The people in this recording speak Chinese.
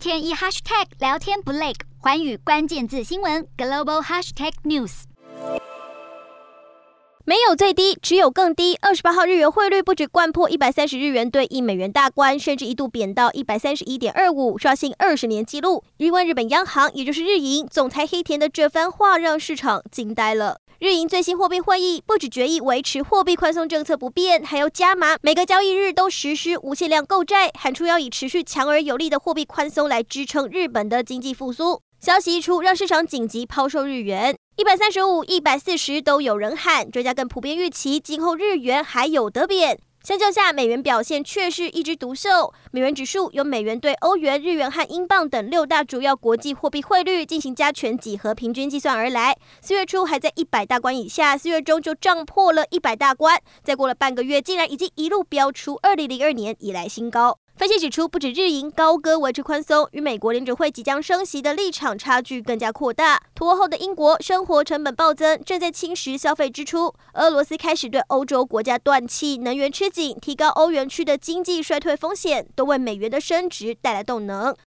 天一 hashtag 聊天不累，寰宇关键字新闻 global hashtag news。没有最低，只有更低。二十八号日元汇率不止贯破一百三十日元兑一美元大关，甚至一度贬到一百三十一点二五，刷新二十年纪录。日问日本央行，也就是日银总裁黑田的这番话，让市场惊呆了。日银最新货币会议不止决议维持货币宽松政策不变，还要加码每个交易日都实施无限量购债，喊出要以持续强而有力的货币宽松来支撑日本的经济复苏。消息一出，让市场紧急抛售日元。一百三十五、一百四十都有人喊，专家更普遍预期今后日元还有得贬。相较下，美元表现却是一枝独秀。美元指数由美元对欧元、日元和英镑等六大主要国际货币汇率进行加权几何平均计算而来。四月初还在一百大关以下，四月中就涨破了一百大关，再过了半个月，竟然已经一路飙出二零零二年以来新高。分析指出，不止日银高歌维持宽松，与美国联准会即将升息的立场差距更加扩大。脱欧后的英国生活成本暴增，正在侵蚀消费支出。俄罗斯开始对欧洲国家断气，能源吃紧，提高欧元区的经济衰退风险，都为美元的升值带来动能。